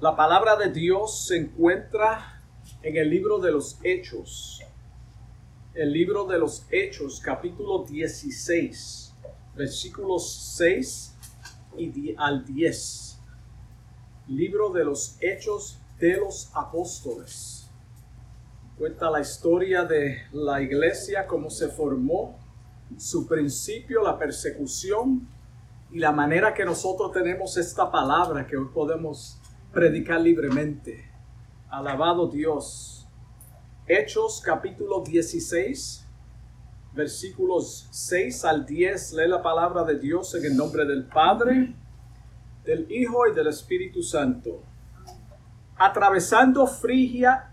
La palabra de Dios se encuentra en el libro de los Hechos. El libro de los Hechos, capítulo 16, versículos 6 y al 10. Libro de los Hechos de los Apóstoles. Cuenta la historia de la iglesia, cómo se formó, su principio, la persecución y la manera que nosotros tenemos esta palabra que hoy podemos predicar libremente. Alabado Dios. Hechos capítulo 16, versículos 6 al 10. Lee la palabra de Dios en el nombre del Padre, del Hijo y del Espíritu Santo. Atravesando Frigia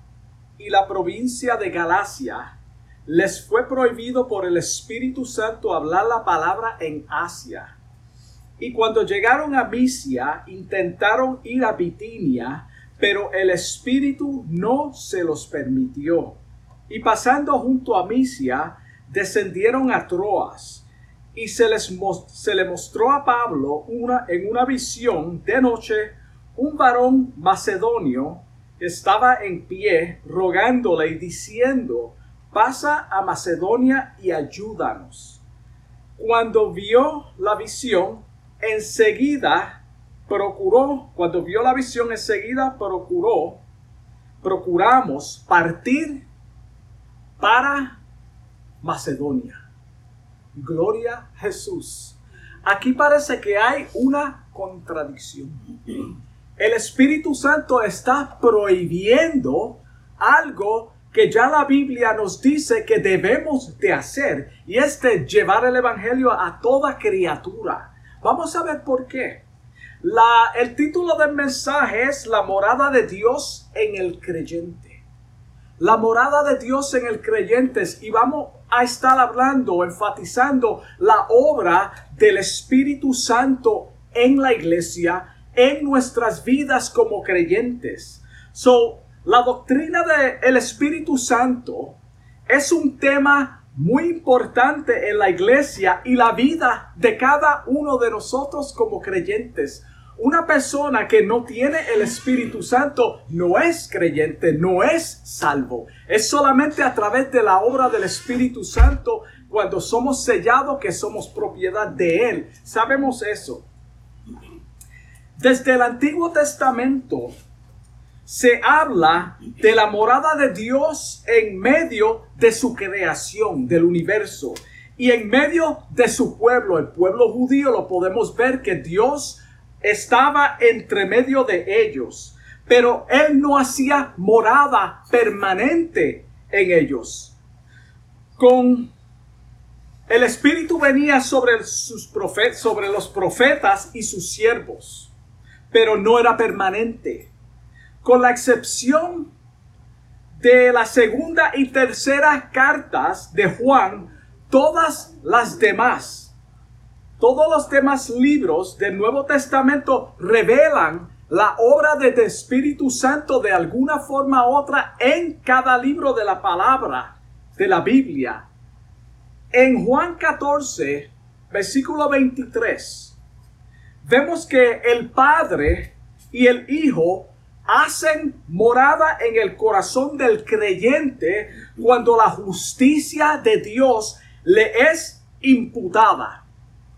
y la provincia de Galacia, les fue prohibido por el Espíritu Santo hablar la palabra en Asia y cuando llegaron a Misia, intentaron ir a Bitinia, pero el Espíritu no se los permitió. Y pasando junto a Misia, descendieron a Troas. Y se, les se le mostró a Pablo una, en una visión de noche un varón macedonio estaba en pie rogándole y diciendo, pasa a Macedonia y ayúdanos. Cuando vio la visión, enseguida procuró, cuando vio la visión, enseguida procuró, procuramos partir para Macedonia. Gloria a Jesús. Aquí parece que hay una contradicción. El Espíritu Santo está prohibiendo algo que ya la Biblia nos dice que debemos de hacer y es de llevar el Evangelio a toda criatura. Vamos a ver por qué. El título del mensaje es La morada de Dios en el creyente. La morada de Dios en el creyente y vamos a estar hablando, enfatizando la obra del Espíritu Santo en la iglesia, en nuestras vidas como creyentes. So, la doctrina del Espíritu Santo es un tema muy importante en la iglesia y la vida de cada uno de nosotros como creyentes. Una persona que no tiene el Espíritu Santo no es creyente, no es salvo. Es solamente a través de la obra del Espíritu Santo cuando somos sellados que somos propiedad de Él. Sabemos eso. Desde el Antiguo Testamento se habla de la morada de Dios en medio de su creación, del universo. Y en medio de su pueblo, el pueblo judío, lo podemos ver que Dios estaba entre medio de ellos. Pero Él no hacía morada permanente en ellos. Con el Espíritu venía sobre, sus profetas, sobre los profetas y sus siervos, pero no era permanente con la excepción de la segunda y tercera cartas de Juan, todas las demás, todos los demás libros del Nuevo Testamento revelan la obra del Espíritu Santo de alguna forma u otra en cada libro de la palabra de la Biblia. En Juan 14, versículo 23, vemos que el Padre y el Hijo hacen morada en el corazón del creyente cuando la justicia de Dios le es imputada.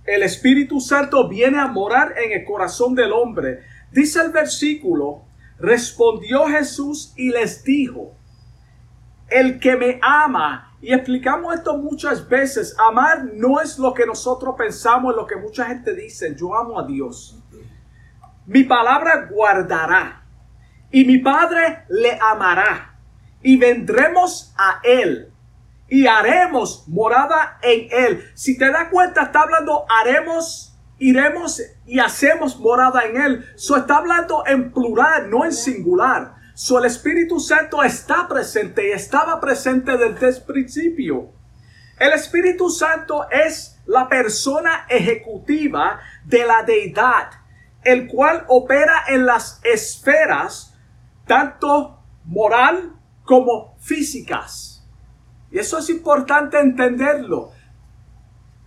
El Espíritu Santo viene a morar en el corazón del hombre. Dice el versículo, respondió Jesús y les dijo, el que me ama, y explicamos esto muchas veces, amar no es lo que nosotros pensamos, es lo que mucha gente dice, yo amo a Dios. Mi palabra guardará y mi Padre le amará y vendremos a él y haremos morada en él. Si te das cuenta, está hablando haremos, iremos y hacemos morada en él. So está hablando en plural, no en singular. So el Espíritu Santo está presente y estaba presente desde el principio. El Espíritu Santo es la persona ejecutiva de la deidad, el cual opera en las esferas tanto moral como físicas. Y eso es importante entenderlo.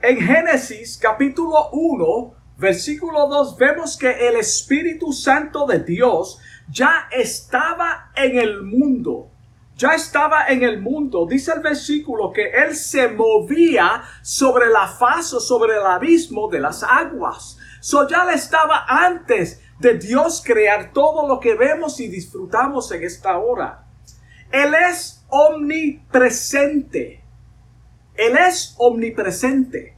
En Génesis capítulo 1, versículo 2, vemos que el Espíritu Santo de Dios ya estaba en el mundo. Ya estaba en el mundo. Dice el versículo que Él se movía sobre la faz o sobre el abismo de las aguas. So ya le estaba antes de Dios crear todo lo que vemos y disfrutamos en esta hora. Él es omnipresente. Él es omnipresente.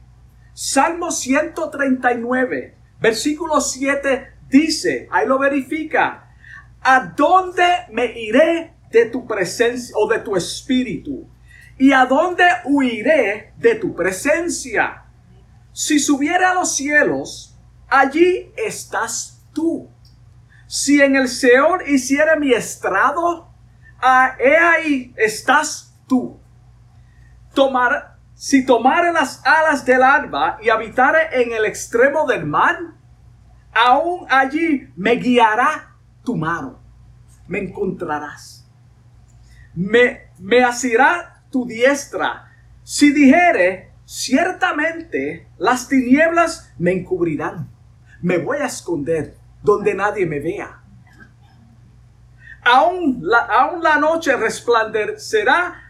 Salmo 139, versículo 7 dice, ahí lo verifica, ¿a dónde me iré de tu presencia o de tu espíritu? ¿Y a dónde huiré de tu presencia? Si subiera a los cielos, allí estás tú. Si en el Señor hiciera mi estrado, he ahí estás tú. Tomar, si tomare las alas del alba y habitare en el extremo del mar, aún allí me guiará tu mano, me encontrarás. Me, me asirá tu diestra. Si dijere, ciertamente las tinieblas me encubrirán. Me voy a esconder donde nadie me vea. Aún la, aún la noche resplandecerá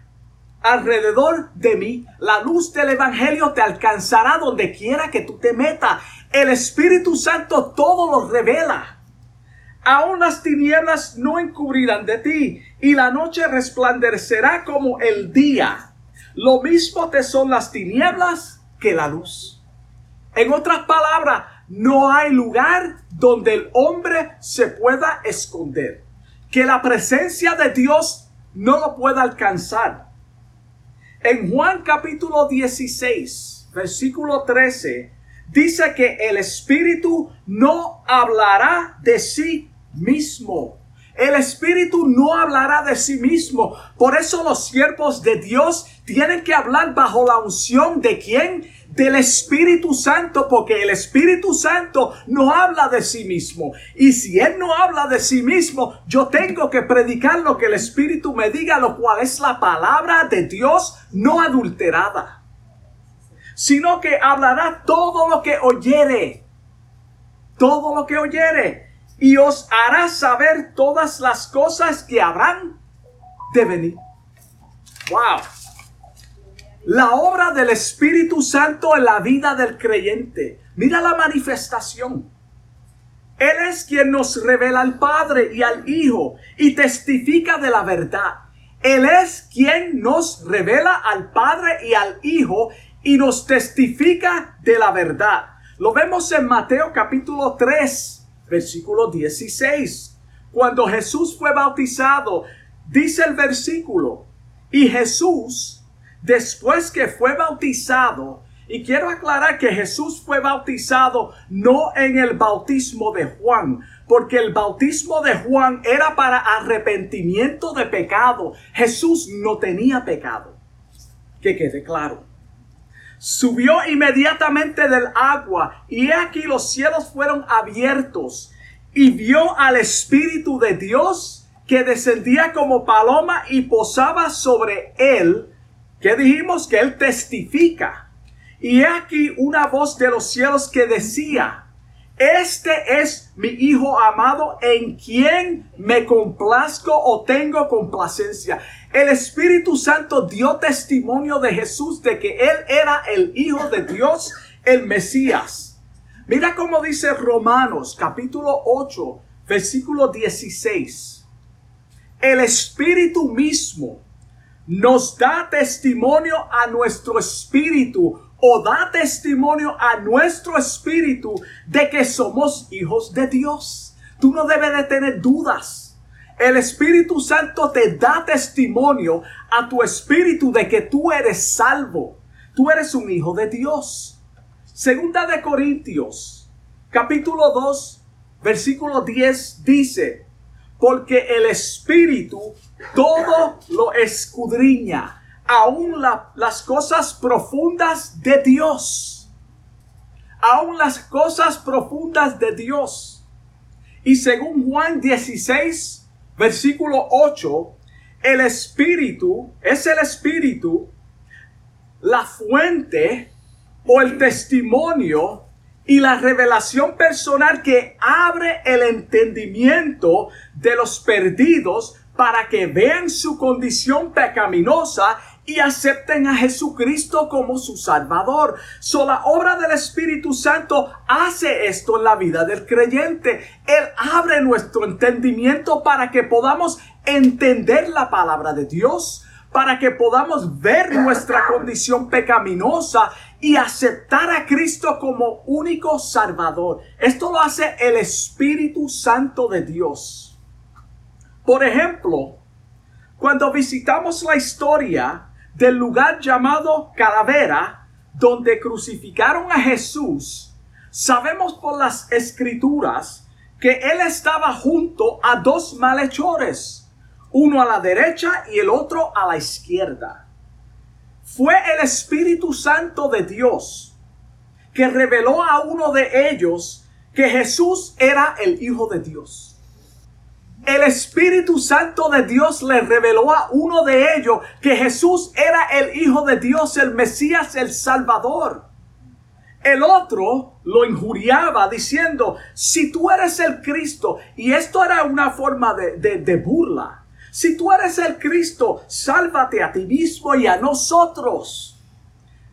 alrededor de mí. La luz del Evangelio te alcanzará donde quiera que tú te metas. El Espíritu Santo todo lo revela. Aún las tinieblas no encubrirán de ti y la noche resplandecerá como el día. Lo mismo te son las tinieblas que la luz. En otras palabras, no hay lugar donde el hombre se pueda esconder. Que la presencia de Dios no lo pueda alcanzar. En Juan capítulo 16, versículo 13, dice que el Espíritu no hablará de sí mismo. El Espíritu no hablará de sí mismo. Por eso los siervos de Dios tienen que hablar bajo la unción de quién? Del Espíritu Santo, porque el Espíritu Santo no habla de sí mismo. Y si Él no habla de sí mismo, yo tengo que predicar lo que el Espíritu me diga, lo cual es la palabra de Dios no adulterada. Sino que hablará todo lo que oyere. Todo lo que oyere y os hará saber todas las cosas que habrán de venir. Wow. La obra del Espíritu Santo en la vida del creyente. Mira la manifestación. Él es quien nos revela al Padre y al Hijo y testifica de la verdad. Él es quien nos revela al Padre y al Hijo y nos testifica de la verdad. Lo vemos en Mateo capítulo 3, versículo 16. Cuando Jesús fue bautizado, dice el versículo, y Jesús, después que fue bautizado, y quiero aclarar que Jesús fue bautizado no en el bautismo de Juan, porque el bautismo de Juan era para arrepentimiento de pecado. Jesús no tenía pecado. Que quede claro. Subió inmediatamente del agua y aquí los cielos fueron abiertos y vio al Espíritu de Dios que descendía como paloma y posaba sobre él, que dijimos que él testifica. Y aquí una voz de los cielos que decía, este es mi Hijo amado en quien me complazco o tengo complacencia. El Espíritu Santo dio testimonio de Jesús de que Él era el Hijo de Dios, el Mesías. Mira cómo dice Romanos capítulo 8, versículo 16. El Espíritu mismo nos da testimonio a nuestro espíritu o da testimonio a nuestro espíritu de que somos hijos de Dios. Tú no debes de tener dudas. El Espíritu Santo te da testimonio a tu espíritu de que tú eres salvo. Tú eres un hijo de Dios. Segunda de Corintios, capítulo 2, versículo 10 dice, porque el Espíritu todo lo escudriña aún las cosas profundas de Dios. Aún las cosas profundas de Dios. Y según Juan 16, versículo 8, el Espíritu es el Espíritu, la fuente o el testimonio y la revelación personal que abre el entendimiento de los perdidos para que vean su condición pecaminosa y acepten a Jesucristo como su Salvador. So, la obra del Espíritu Santo hace esto en la vida del creyente. Él abre nuestro entendimiento para que podamos entender la palabra de Dios, para que podamos ver nuestra condición pecaminosa y aceptar a Cristo como único Salvador. Esto lo hace el Espíritu Santo de Dios. Por ejemplo, cuando visitamos la historia del lugar llamado Calavera, donde crucificaron a Jesús, sabemos por las escrituras que él estaba junto a dos malhechores, uno a la derecha y el otro a la izquierda. Fue el Espíritu Santo de Dios que reveló a uno de ellos que Jesús era el Hijo de Dios el Espíritu Santo de Dios le reveló a uno de ellos que Jesús era el Hijo de Dios, el Mesías, el Salvador. El otro lo injuriaba diciendo, si tú eres el Cristo, y esto era una forma de, de burla, si tú eres el Cristo, sálvate a ti mismo y a nosotros.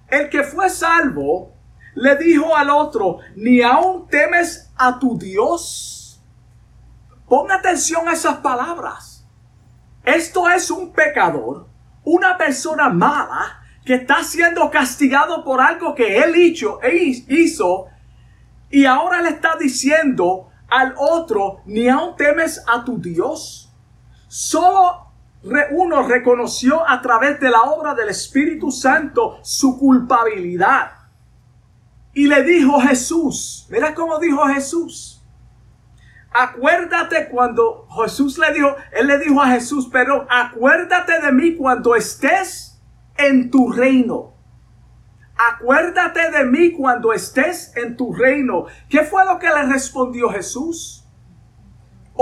El que fue salvo le dijo al otro, ni aún temes a tu Dios Ponga atención a esas palabras. Esto es un pecador, una persona mala que está siendo castigado por algo que él hizo, hizo y ahora le está diciendo al otro, ni aún temes a tu Dios. Solo uno reconoció a través de la obra del Espíritu Santo su culpabilidad. Y le dijo Jesús, mira cómo dijo Jesús, Acuérdate cuando Jesús le dijo, él le dijo a Jesús, pero acuérdate de mí cuando estés en tu reino. Acuérdate de mí cuando estés en tu reino. ¿Qué fue lo que le respondió Jesús?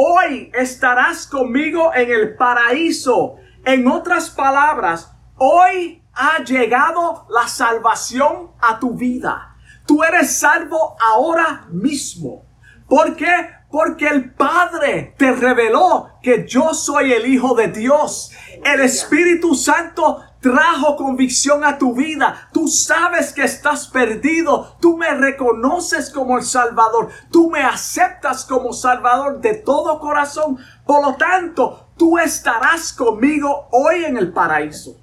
Hoy estarás conmigo en el paraíso. En otras palabras, hoy ha llegado la salvación a tu vida. Tú eres salvo ahora mismo. ¿Por qué? Porque el Padre te reveló que yo soy el Hijo de Dios. El Espíritu Santo trajo convicción a tu vida. Tú sabes que estás perdido. Tú me reconoces como el Salvador. Tú me aceptas como Salvador de todo corazón. Por lo tanto, tú estarás conmigo hoy en el paraíso.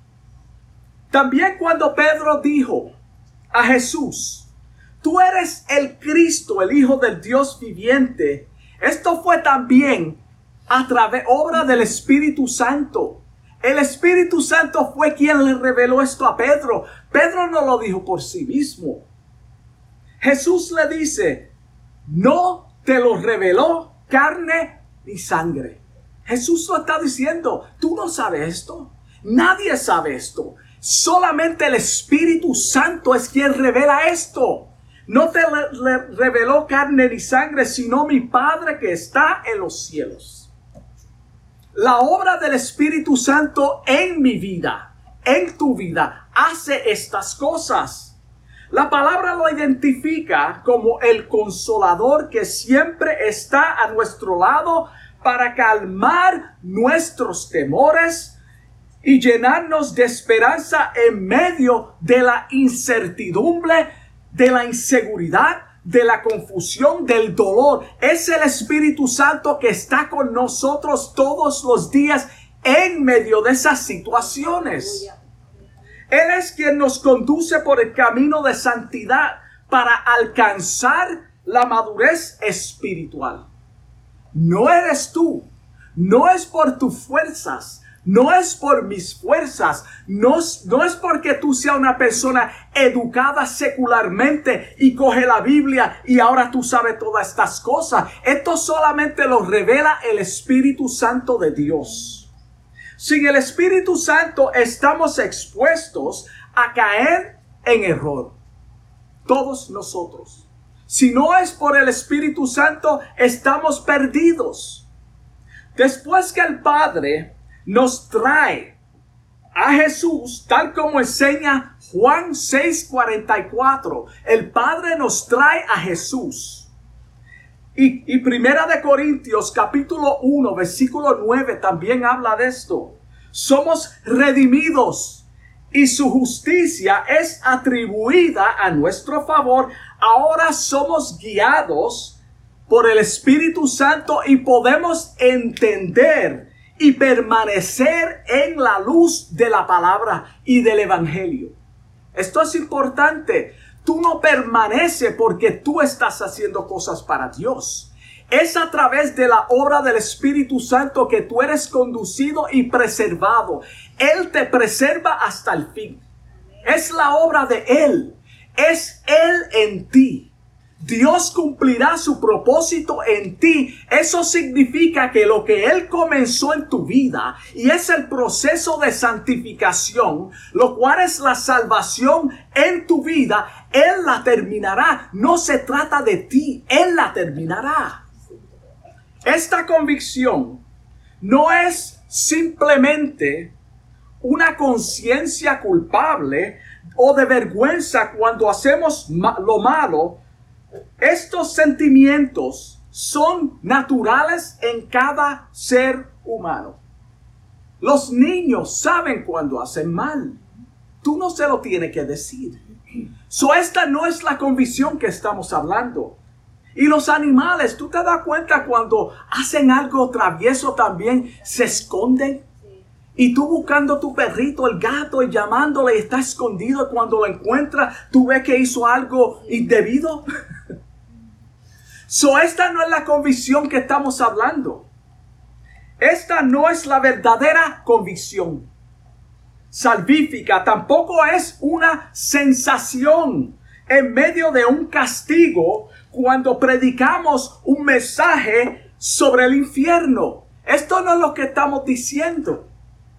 También cuando Pedro dijo a Jesús, tú eres el Cristo, el Hijo del Dios viviente, esto fue también a través obra del Espíritu Santo. El Espíritu Santo fue quien le reveló esto a Pedro. Pedro no lo dijo por sí mismo. Jesús le dice, no te lo reveló carne ni sangre. Jesús lo está diciendo, tú no sabes esto. Nadie sabe esto. Solamente el Espíritu Santo es quien revela esto. No te reveló carne ni sangre, sino mi Padre que está en los cielos. La obra del Espíritu Santo en mi vida, en tu vida, hace estas cosas. La palabra lo identifica como el consolador que siempre está a nuestro lado para calmar nuestros temores y llenarnos de esperanza en medio de la incertidumbre de la inseguridad, de la confusión, del dolor. Es el Espíritu Santo que está con nosotros todos los días en medio de esas situaciones. Él es quien nos conduce por el camino de santidad para alcanzar la madurez espiritual. No eres tú, no es por tus fuerzas, no es por mis fuerzas, no, no es porque tú seas una persona educada secularmente y coge la Biblia y ahora tú sabes todas estas cosas. Esto solamente lo revela el Espíritu Santo de Dios. Sin el Espíritu Santo estamos expuestos a caer en error. Todos nosotros. Si no es por el Espíritu Santo, estamos perdidos. Después que el Padre nos trae a Jesús, tal como enseña Juan 6:44. El Padre nos trae a Jesús. Y, y, Primera de Corintios capítulo 1 versículo 9 también habla de esto. Somos redimidos y su justicia es atribuida a nuestro favor. Ahora somos guiados por el Espíritu Santo y podemos entender y permanecer en la luz de la palabra y del Evangelio. Esto es importante. Tú no permaneces porque tú estás haciendo cosas para Dios. Es a través de la obra del Espíritu Santo que tú eres conducido y preservado. Él te preserva hasta el fin. Es la obra de Él. Es Él en ti. Dios cumplirá su propósito en ti. Eso significa que lo que Él comenzó en tu vida y es el proceso de santificación, lo cual es la salvación en tu vida, Él la terminará. No se trata de ti, Él la terminará. Esta convicción no es simplemente una conciencia culpable o de vergüenza cuando hacemos lo malo, estos sentimientos son naturales en cada ser humano. Los niños saben cuando hacen mal. Tú no se lo tienes que decir. So esta no es la convicción que estamos hablando. Y los animales, tú te das cuenta cuando hacen algo travieso también, se esconden. Y tú buscando tu perrito, el gato, y llamándole, y está escondido. Cuando lo encuentras, tú ves que hizo algo indebido. So, esta no es la convicción que estamos hablando. Esta no es la verdadera convicción salvífica. Tampoco es una sensación en medio de un castigo cuando predicamos un mensaje sobre el infierno. Esto no es lo que estamos diciendo.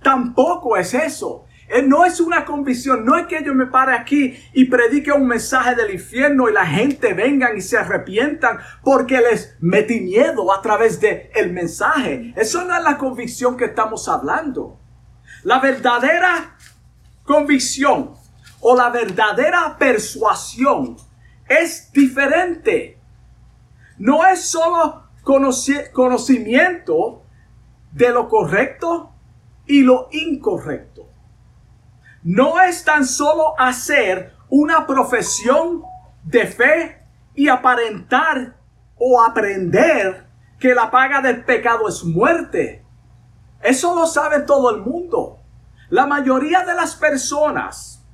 Tampoco es eso. Eh, no es una convicción, no es que yo me pare aquí y predique un mensaje del infierno y la gente vengan y se arrepientan porque les metí miedo a través del el mensaje. Eso no es la convicción que estamos hablando. La verdadera convicción o la verdadera persuasión es diferente. No es solo conocimiento de lo correcto y lo incorrecto no es tan solo hacer una profesión de fe y aparentar o aprender que la paga del pecado es muerte. Eso lo sabe todo el mundo. La mayoría de las personas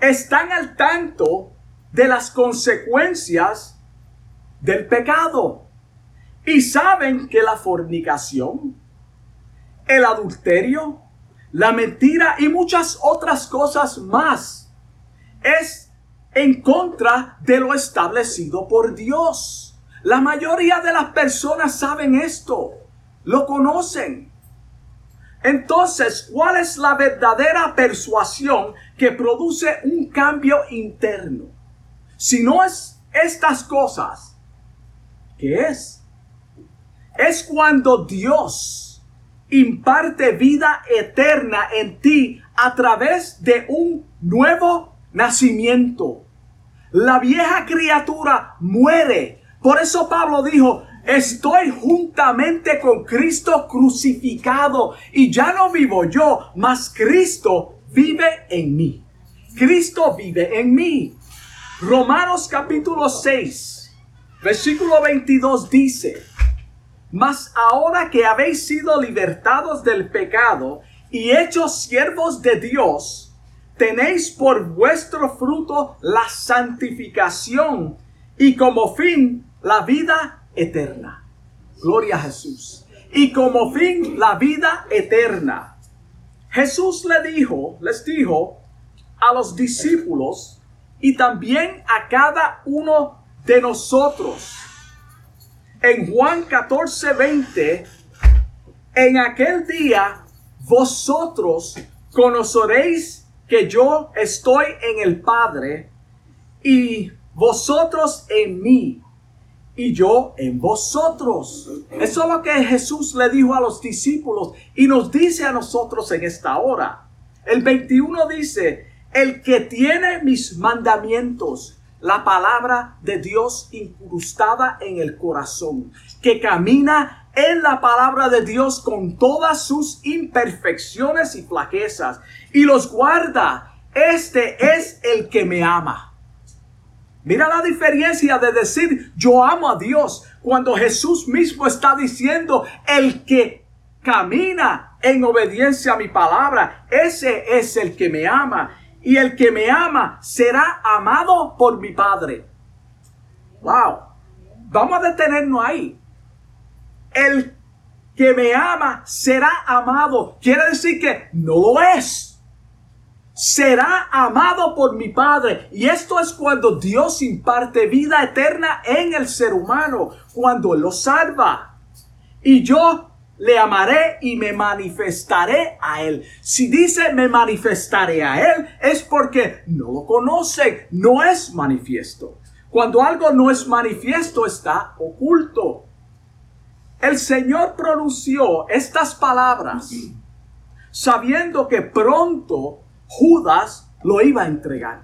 están al tanto de las consecuencias del pecado y saben que la fornicación, el adulterio, la mentira y muchas otras cosas más. Es en contra de lo establecido por Dios. La mayoría de las personas saben esto, lo conocen. Entonces, ¿cuál es la verdadera persuasión que produce un cambio interno? Si no es estas cosas, ¿qué es? Es cuando Dios imparte vida eterna en ti a través de un nuevo nacimiento. La vieja criatura muere. Por eso Pablo dijo, estoy juntamente con Cristo crucificado y ya no vivo yo, mas Cristo vive en mí. Cristo vive en mí. Romanos capítulo 6, versículo 22 dice, mas ahora que habéis sido libertados del pecado y hechos siervos de Dios, tenéis por vuestro fruto la santificación y como fin la vida eterna. Gloria a Jesús. Y como fin la vida eterna. Jesús le dijo, les dijo a los discípulos y también a cada uno de nosotros en Juan 14, 20, en aquel día vosotros conoceréis que yo estoy en el Padre y vosotros en mí y yo en vosotros. Eso es lo que Jesús le dijo a los discípulos y nos dice a nosotros en esta hora. El 21 dice, el que tiene mis mandamientos, la palabra de Dios incrustada en el corazón, que camina en la palabra de Dios con todas sus imperfecciones y flaquezas y los guarda. Este es el que me ama. Mira la diferencia de decir yo amo a Dios cuando Jesús mismo está diciendo el que camina en obediencia a mi palabra, ese es el que me ama y el que me ama será amado por mi Padre. Wow. Vamos a detenernos ahí. El que me ama será amado. Quiere decir que no lo es. Será amado por mi Padre. Y esto es cuando Dios imparte vida eterna en el ser humano. Cuando lo salva. Y yo le amaré y me manifestaré a él. Si dice me manifestaré a él, es porque no lo conoce, no es manifiesto. Cuando algo no es manifiesto, está oculto. El Señor pronunció estas palabras sabiendo que pronto Judas lo iba a entregar.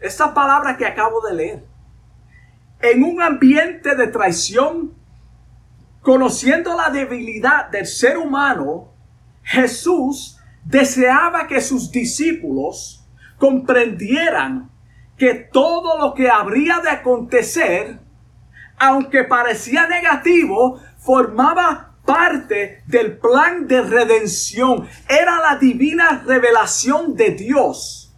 Esta palabra que acabo de leer. En un ambiente de traición, Conociendo la debilidad del ser humano, Jesús deseaba que sus discípulos comprendieran que todo lo que habría de acontecer, aunque parecía negativo, formaba parte del plan de redención. Era la divina revelación de Dios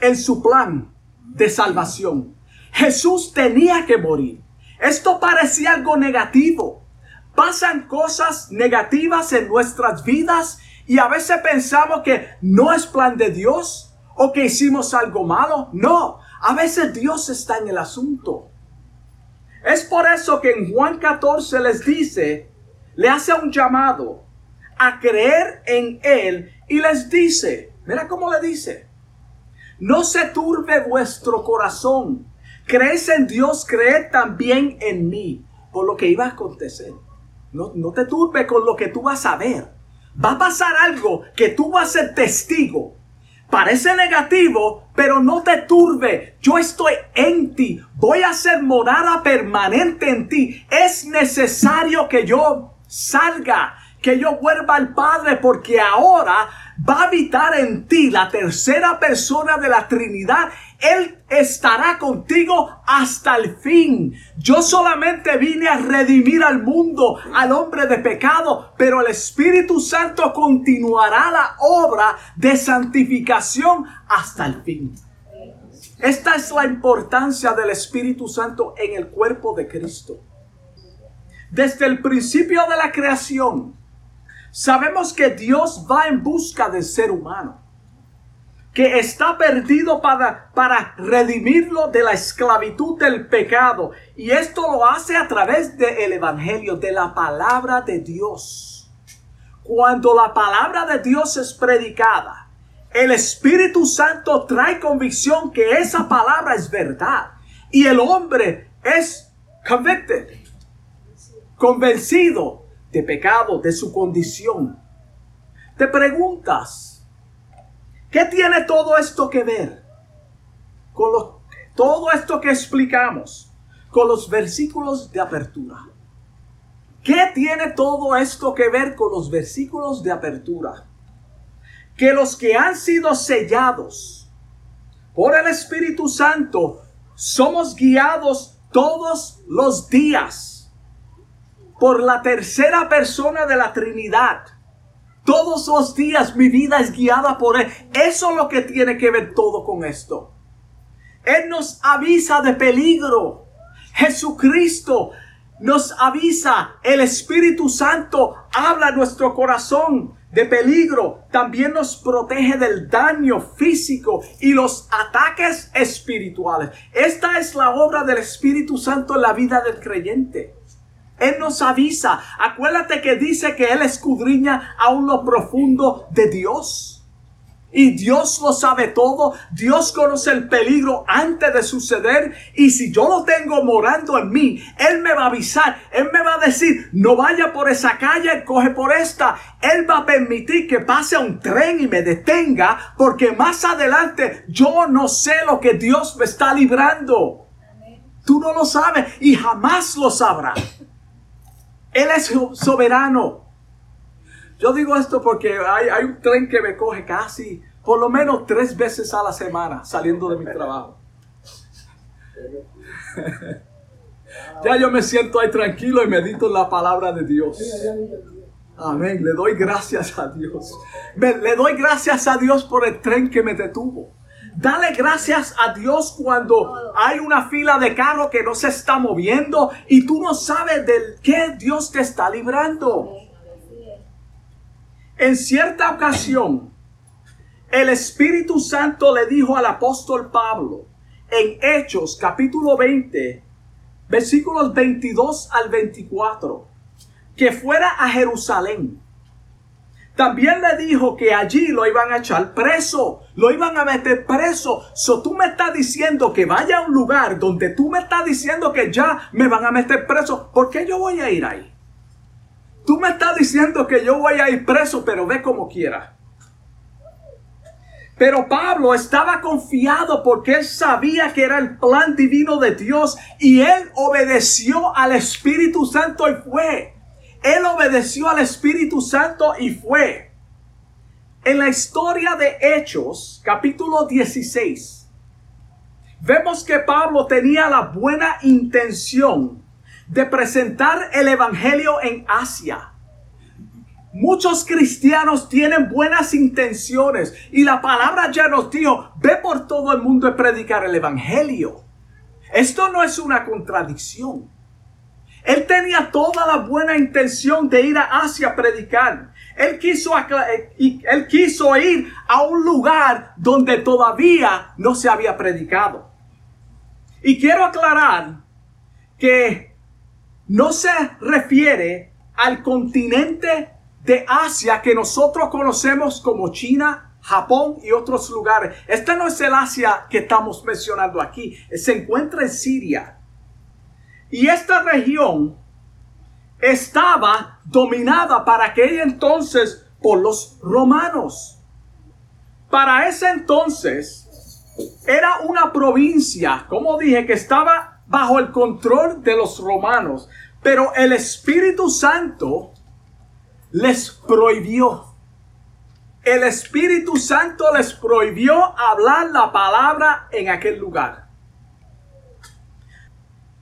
en su plan de salvación. Jesús tenía que morir. Esto parecía algo negativo pasan cosas negativas en nuestras vidas y a veces pensamos que no es plan de Dios o que hicimos algo malo. No, a veces Dios está en el asunto. Es por eso que en Juan 14 les dice, le hace un llamado a creer en Él y les dice, mira cómo le dice, no se turbe vuestro corazón, crees en Dios, creed también en mí, por lo que iba a acontecer. No, te turbe con lo que tú vas a ver. Va a pasar algo que tú vas a ser testigo. Parece negativo, pero no te turbe. Yo estoy en ti. Voy a ser morada permanente en ti. Es necesario que yo salga, que yo vuelva al Padre, porque ahora va a habitar en ti la tercera persona de la Trinidad él estará contigo hasta el fin. Yo solamente vine a redimir al mundo, al hombre de pecado, pero el Espíritu Santo continuará la obra de santificación hasta el fin. Esta es la importancia del Espíritu Santo en el cuerpo de Cristo. Desde el principio de la creación, sabemos que Dios va en busca del ser humano que está perdido para, para redimirlo de la esclavitud del pecado. Y esto lo hace a través del Evangelio, de la palabra de Dios. Cuando la palabra de Dios es predicada, el Espíritu Santo trae convicción que esa palabra es verdad. Y el hombre es convicted, convencido de pecado, de su condición. Te preguntas, ¿Qué tiene todo esto que ver con todo esto que explicamos con los versículos de apertura? ¿Qué tiene todo esto que ver con los versículos de apertura? Que los que han sido sellados por el Espíritu Santo somos guiados todos los días por la tercera persona de la Trinidad todos los días mi vida es guiada por Él. Eso es lo que tiene que ver todo con esto. Él nos avisa de peligro. Jesucristo nos avisa. El Espíritu Santo habla a nuestro corazón de peligro. También nos protege del daño físico y los ataques espirituales. Esta es la obra del Espíritu Santo en la vida del creyente. Él nos avisa. Acuérdate que dice que Él escudriña aún lo profundo de Dios. Y Dios lo sabe todo. Dios conoce el peligro antes de suceder. Y si yo lo tengo morando en mí, Él me va a avisar. Él me va a decir, no vaya por esa calle, coge por esta. Él va a permitir que pase un tren y me detenga. Porque más adelante yo no sé lo que Dios me está librando. Tú no lo sabes y jamás lo sabrás. Él es soberano. Yo digo esto porque hay, un tren que me coge casi por lo menos tres veces a la semana saliendo de mi trabajo. ya yo me siento ahí tranquilo y medito en la palabra de Dios. Amén. Le doy gracias a Dios. le doy gracias a Dios por el tren que me detuvo. Dale gracias a Dios cuando hay una fila de carro que no se está moviendo y tú no sabes del qué Dios te está librando. En cierta ocasión, el Espíritu Santo le dijo al apóstol Pablo en Hechos capítulo 20, versículos 22 al 24, que fuera a Jerusalén. También le dijo que allí lo iban a echar preso, lo iban a meter preso. So tú me estás diciendo que vaya a un lugar donde tú me estás diciendo que ya me van a meter preso. ¿Por qué yo voy a ir ahí? Tú me estás diciendo que yo voy a ir preso, pero ve como quiera. Pero Pablo estaba confiado porque él sabía que era el plan divino de Dios y él obedeció al Espíritu Santo y fue. Él obedeció al Espíritu Santo y fue. En la historia de Hechos, capítulo 16, vemos que Pablo tenía la buena intención de presentar el Evangelio en Asia. Muchos cristianos tienen buenas intenciones y la palabra ya nos dijo, ve por todo el mundo y predicar el Evangelio. Esto no es una contradicción. Él tenía toda la buena intención de ir a Asia a predicar. Él quiso, eh, él quiso ir a un lugar donde todavía no se había predicado. Y quiero aclarar que no se refiere al continente de Asia que nosotros conocemos como China, Japón y otros lugares. Esta no es el Asia que estamos mencionando aquí. Se encuentra en Siria. Y esta región estaba dominada para aquel entonces por los romanos. Para ese entonces era una provincia, como dije, que estaba bajo el control de los romanos. Pero el Espíritu Santo les prohibió. El Espíritu Santo les prohibió hablar la palabra en aquel lugar.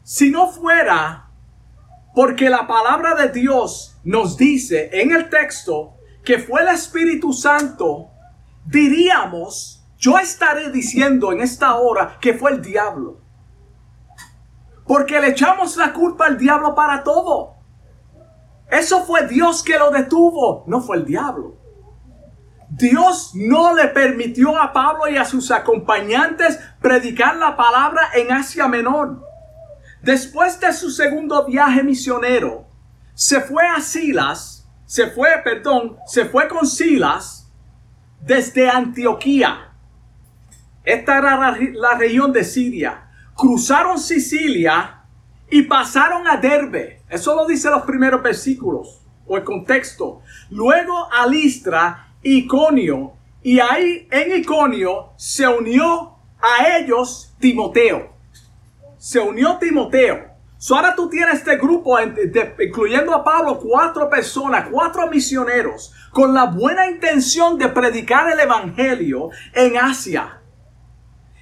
Si no fuera porque la palabra de Dios nos dice en el texto que fue el Espíritu Santo, diríamos, yo estaré diciendo en esta hora que fue el diablo. Porque le echamos la culpa al diablo para todo. Eso fue Dios que lo detuvo, no fue el diablo. Dios no le permitió a Pablo y a sus acompañantes predicar la palabra en Asia Menor. Después de su segundo viaje misionero, se fue a Silas, se fue, perdón, se fue con Silas desde Antioquía. Esta era la, región de Siria cruzaron Sicilia y pasaron a Derbe. Eso lo dice los primeros versículos o el contexto. Luego a Listra, Iconio, y ahí en Iconio se unió a ellos Timoteo. Se unió Timoteo. ahora tú tienes este grupo, incluyendo a Pablo, cuatro personas, cuatro misioneros, con la buena intención de predicar el Evangelio en Asia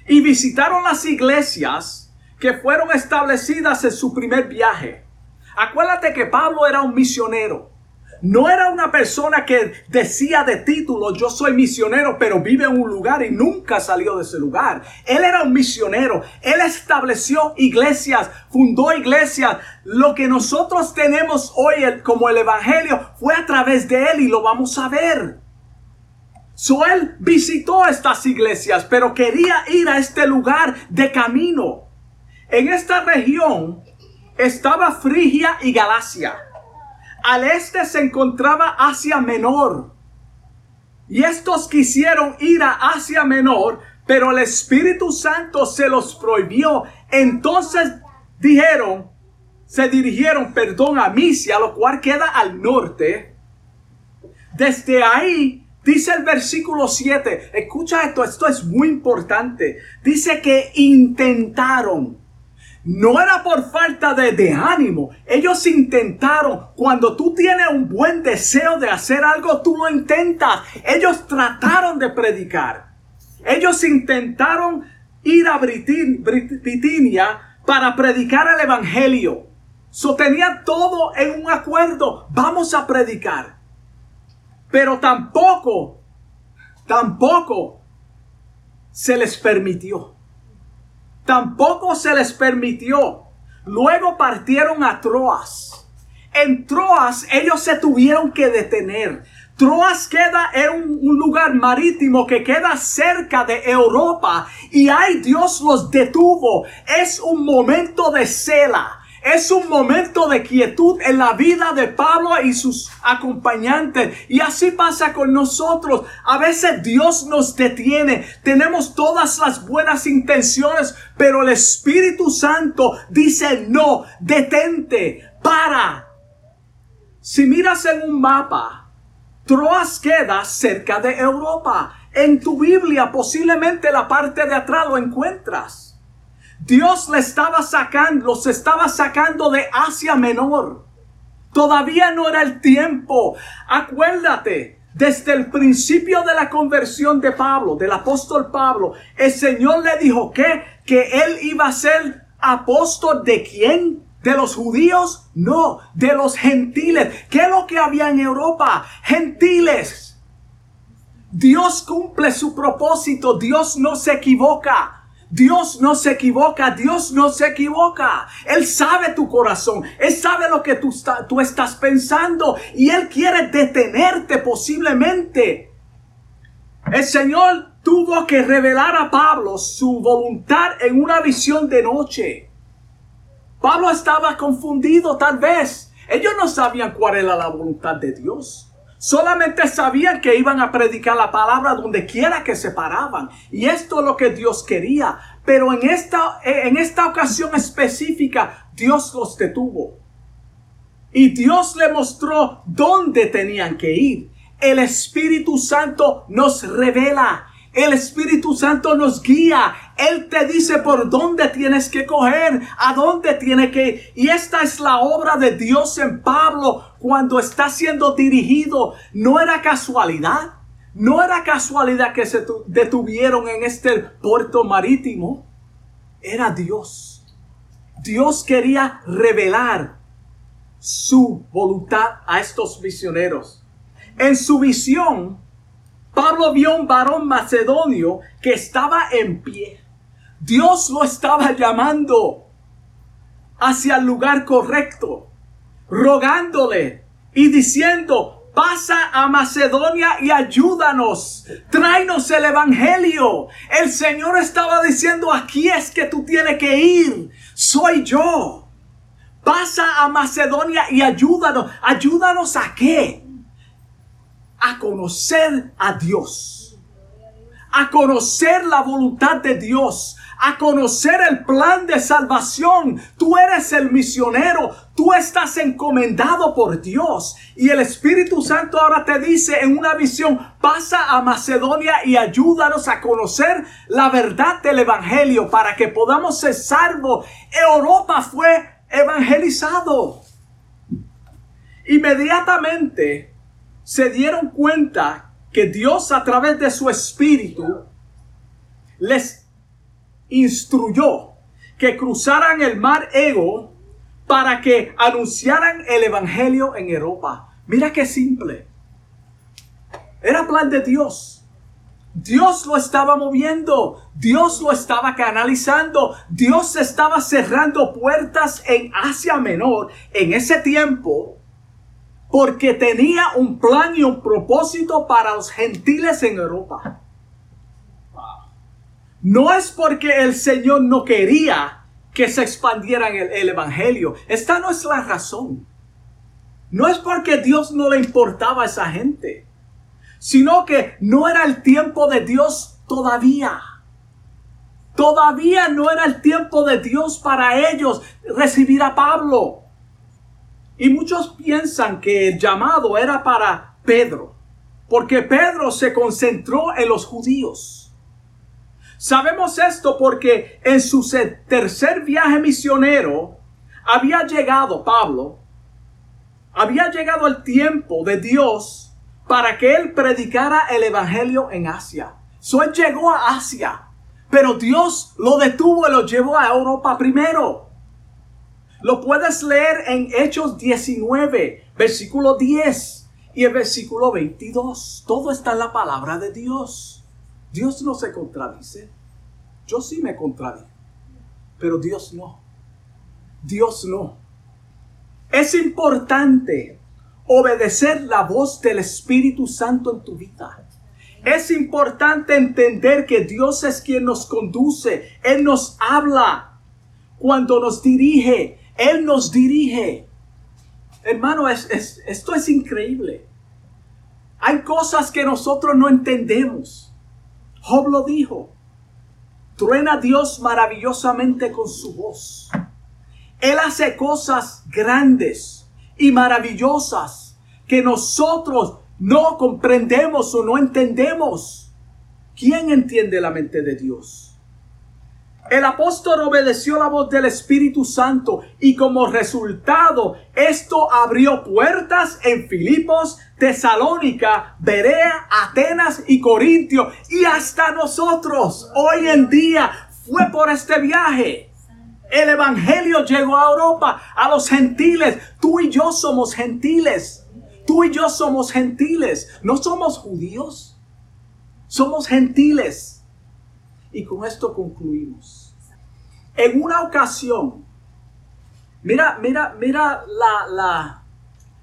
y visitaron las iglesias que fueron establecidas en su primer viaje. Acuérdate que Pablo era un misionero. No era una persona que decía de título yo soy misionero, pero vive en un lugar y nunca salió de ese lugar. Él era un misionero. Él estableció iglesias, fundó iglesias. Lo que nosotros tenemos hoy como el Evangelio fue a través de él y lo vamos a ver. So él visitó estas iglesias, pero quería ir a este lugar de camino. En esta región estaba Frigia y Galacia. Al este se encontraba Asia Menor. Y estos quisieron ir a Asia Menor, pero el Espíritu Santo se los prohibió. Entonces dijeron, se dirigieron, perdón, a Misia, lo cual queda al norte. Desde ahí, dice el versículo 7, escucha esto, esto es muy importante. Dice que intentaron. No era por falta de, ánimo. Ellos intentaron. Cuando tú tienes un buen deseo de hacer algo, tú lo intentas. Ellos trataron de predicar. Ellos intentaron ir a Britinia para predicar el Evangelio. So tenían todo en un acuerdo. Vamos a predicar. Pero tampoco, tampoco se les permitió. Tampoco se les permitió. Luego partieron a Troas. En Troas ellos se tuvieron que detener. Troas queda en un, lugar marítimo que queda cerca de Europa y ahí Dios los detuvo. Es un momento de cela. Es un momento de quietud en la vida de Pablo y sus acompañantes. Y así pasa con nosotros. A veces Dios nos detiene. Tenemos todas las buenas intenciones, pero el Espíritu Santo dice, no, detente, para. Si miras en un mapa, Troas queda cerca de Europa. En tu Biblia posiblemente la parte de atrás lo encuentras. Dios le estaba sacando, los estaba sacando de Asia Menor. Todavía no era el tiempo. Acuérdate, desde el principio de la conversión de Pablo, del apóstol Pablo, el Señor le dijo que, que él iba a ser apóstol de quién? ¿De los judíos? No, de los gentiles. ¿Qué es lo que había en Europa? Gentiles. Dios cumple su propósito, Dios no se equivoca. Dios no se equivoca, Dios no se equivoca. Él sabe tu corazón, Él sabe lo que tú, estás pensando y Él quiere detenerte posiblemente. El Señor tuvo que revelar a Pablo su voluntad en una visión de noche. Pablo estaba confundido tal vez. Ellos no sabían cuál era la voluntad de Dios. Solamente sabían que iban a predicar la palabra donde quiera que se paraban. Y esto es lo que Dios quería. Pero en esta, en esta ocasión específica, Dios los detuvo. Y Dios le mostró dónde tenían que ir. El Espíritu Santo nos revela. El Espíritu Santo nos guía. Él te dice por dónde tienes que coger, a dónde tiene que ir. Y esta es la obra de Dios en Pablo cuando está siendo dirigido. No era casualidad. No era casualidad que se detuvieron en este puerto marítimo. Era Dios. Dios quería revelar su voluntad a estos misioneros. En su visión, Pablo vio un varón macedonio que estaba en pie. Dios lo estaba llamando hacia el lugar correcto, rogándole y diciendo, pasa a Macedonia y ayúdanos, tráenos el Evangelio. El Señor estaba diciendo, aquí es que tú tienes que ir, soy yo. Pasa a Macedonia y ayúdanos. ¿Ayúdanos a qué? a conocer a Dios, a conocer la voluntad de Dios, a conocer el plan de salvación. Tú eres el misionero, tú estás encomendado por Dios. Y el Espíritu Santo ahora te dice en una visión, pasa a Macedonia y ayúdanos a conocer la verdad del Evangelio para que podamos ser salvos. Europa fue evangelizado. Inmediatamente se dieron cuenta que Dios a través de su espíritu les instruyó que cruzaran el mar Ego para que anunciaran el Evangelio en Europa. Mira qué simple. Era plan de Dios. Dios lo estaba moviendo, Dios lo estaba canalizando, Dios estaba cerrando puertas en Asia Menor en ese tiempo porque tenía un plan y un propósito para los gentiles en Europa. No es porque el Señor no quería que se expandiera el, el Evangelio. Esta no es la razón. No es porque Dios no le importaba a esa gente. sino que no era el tiempo de Dios todavía. Todavía no era el tiempo de Dios para ellos recibir a Pablo. Y muchos piensan que el llamado era para Pedro, porque Pedro se concentró en los judíos. Sabemos esto porque en su tercer viaje misionero había llegado Pablo, había llegado el tiempo de Dios para que él predicara el evangelio en Asia. So llegó a Asia, pero Dios lo detuvo y lo llevó a Europa primero. Lo puedes leer en Hechos 19, versículo 10 y el versículo 22. Todo está en la palabra de Dios. Dios no se contradice. Yo sí me contradigo, pero Dios no. Dios no. Es importante obedecer la voz del Espíritu Santo en tu vida. Es importante entender que Dios es quien nos conduce. Él nos habla cuando nos dirige. Él nos dirige. Hermano, es, esto es increíble. Hay cosas que nosotros no entendemos. Job lo dijo. Truena Dios maravillosamente con su voz. Él hace cosas grandes y maravillosas que nosotros no comprendemos o no entendemos. ¿Quién entiende la mente de Dios? El apóstol obedeció la voz del Espíritu Santo y como resultado esto abrió puertas en Filipos, Tesalónica, Berea, Atenas y Corintio y hasta nosotros hoy en día fue por este viaje. El Evangelio llegó a Europa, a los gentiles. Tú y yo somos gentiles. Tú y yo somos gentiles. No somos judíos. Somos gentiles. Y con esto concluimos. En una ocasión, mira, mira, mira la, la,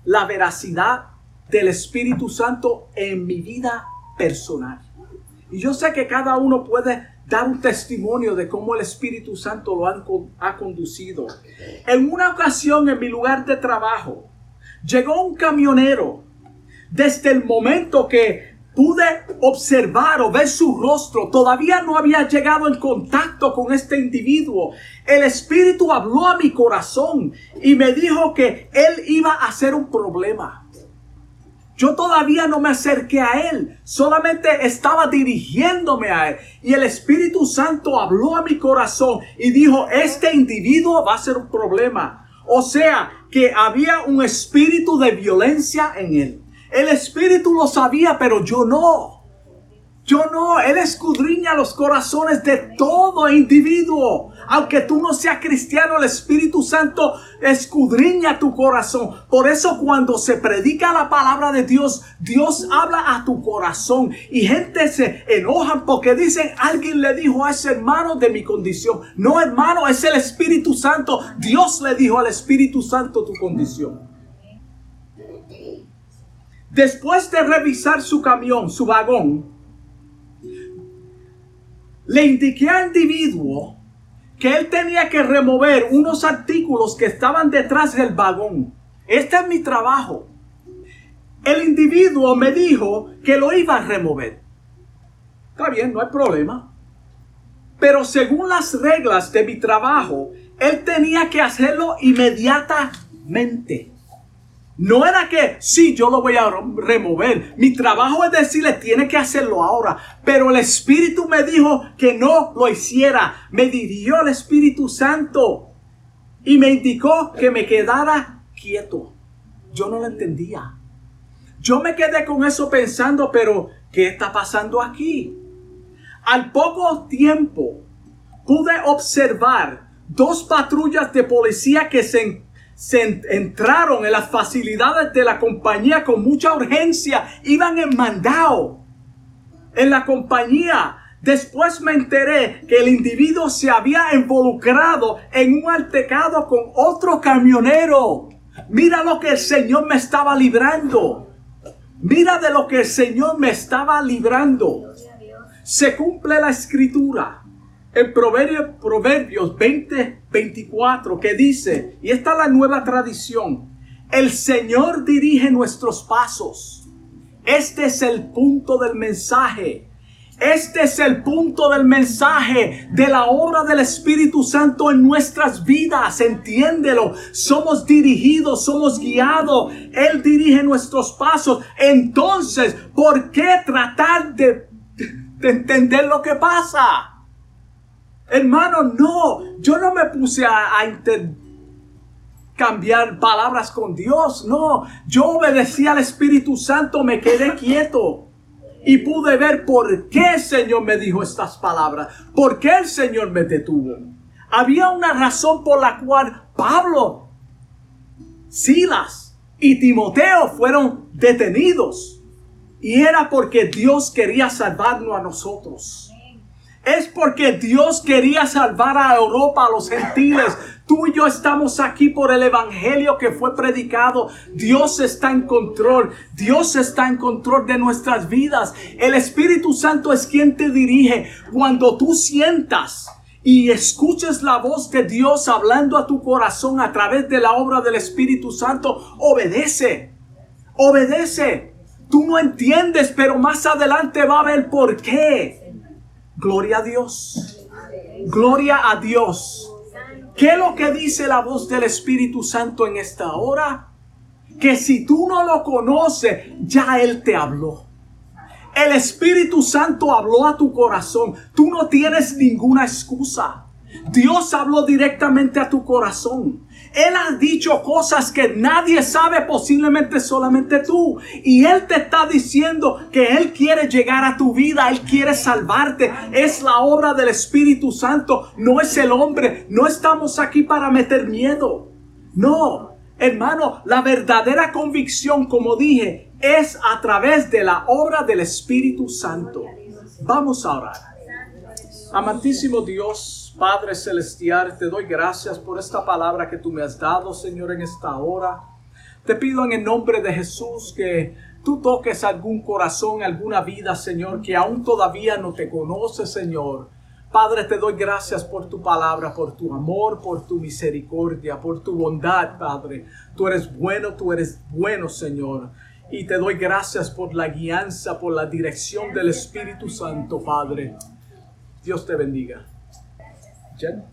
la veracidad del Espíritu Santo en mi vida personal. Y yo sé que cada uno puede dar un testimonio de cómo el Espíritu Santo lo ha, ha, conducido. En una ocasión en mi lugar de trabajo, llegó un camionero. Desde el momento que pude observar o ver su rostro. Todavía no había llegado en contacto con este individuo. El Espíritu habló a mi corazón y me dijo que él iba a ser un problema. Yo todavía no me acerqué a él, solamente estaba dirigiéndome a él. Y el Espíritu Santo habló a mi corazón y dijo, este individuo va a ser un problema. O sea, que había un espíritu de violencia en él. El Espíritu lo sabía, pero yo no. Yo no, Él escudriña los corazones de todo individuo. Aunque tú no seas cristiano, el Espíritu Santo escudriña tu corazón. Por eso cuando se predica la palabra de Dios, Dios habla a tu corazón. Y gente se enoja porque dicen, alguien le dijo a ese hermano de mi condición. No hermano, es el Espíritu Santo. Dios le dijo al Espíritu Santo tu condición. Después de revisar su camión, su vagón, le indiqué al individuo que él tenía que remover unos artículos que estaban detrás del vagón. Este es mi trabajo. El individuo me dijo que lo iba a remover. Está bien, no hay problema. Pero según las reglas de mi trabajo, él tenía que hacerlo inmediatamente. No era que, sí, yo lo voy a remover. Mi trabajo es decirle, tiene que hacerlo ahora. Pero el Espíritu me dijo que no lo hiciera. Me dirigió el Espíritu Santo y me indicó que me quedara quieto. Yo no lo entendía. Yo me quedé con eso pensando, pero ¿qué está pasando aquí? Al poco tiempo pude observar dos patrullas de policía que se se entraron en las facilidades de la compañía con mucha urgencia, iban en mandado en la compañía. Después me enteré que el individuo se había involucrado en un altercado con otro camionero. Mira lo que el Señor me estaba librando. Mira de lo que el Señor me estaba librando. Se cumple la escritura en Proverbios, Proverbios 20, 24, que dice, y esta es la nueva tradición, el Señor dirige nuestros pasos. Este es el punto del mensaje. Este es el punto del mensaje de la obra del Espíritu Santo en nuestras vidas. Entiéndelo. Somos dirigidos, somos guiados. Él dirige nuestros pasos. Entonces, ¿por qué tratar de, entender lo que pasa? Hermano, no. Yo no me puse a, a cambiar palabras con Dios. No. Yo obedecí al Espíritu Santo. Me quedé quieto y pude ver por qué el Señor me dijo estas palabras, por qué el Señor me detuvo. Había una razón por la cual Pablo, Silas y Timoteo fueron detenidos. Y era porque Dios quería salvarnos a nosotros. Es porque Dios quería salvar a Europa, a los gentiles, Tú y yo estamos aquí por el Evangelio que fue predicado. Dios está en control. Dios está en control de nuestras vidas. El Espíritu Santo es quien te dirige. Cuando tú sientas y escuches la voz de Dios hablando a tu corazón a través de la obra del Espíritu Santo, obedece. Obedece. Tú no entiendes, pero más adelante va a ver por qué. Gloria a Dios. Gloria a Dios. ¿Qué es lo que dice la voz del Espíritu Santo en esta hora? Que si tú no lo conoces, ya Él te habló. El Espíritu Santo habló a tu corazón. Tú no tienes ninguna excusa. Dios habló directamente a tu corazón. Él ha dicho cosas que nadie sabe, posiblemente solamente tú. Y Él te está diciendo que Él quiere llegar a tu vida, Él quiere salvarte. Es la obra del Espíritu Santo, no es el hombre. No estamos aquí para meter miedo. No, hermano, la verdadera convicción, como dije, es a través de la obra del Espíritu Santo. Vamos a orar. Amantísimo Dios. Padre Celestial, te doy gracias por esta palabra que tú me has dado, Señor, en esta hora. Te pido en el nombre de Jesús que tú toques algún corazón, alguna vida, Señor, que aún todavía no te conoce, Señor. Padre, te doy gracias por tu palabra, por tu amor, por tu misericordia, por tu bondad, Padre. Tú eres bueno, tú eres bueno, Señor. Y te doy gracias por la guianza, por la dirección del Espíritu Santo, Padre. Dios te bendiga. question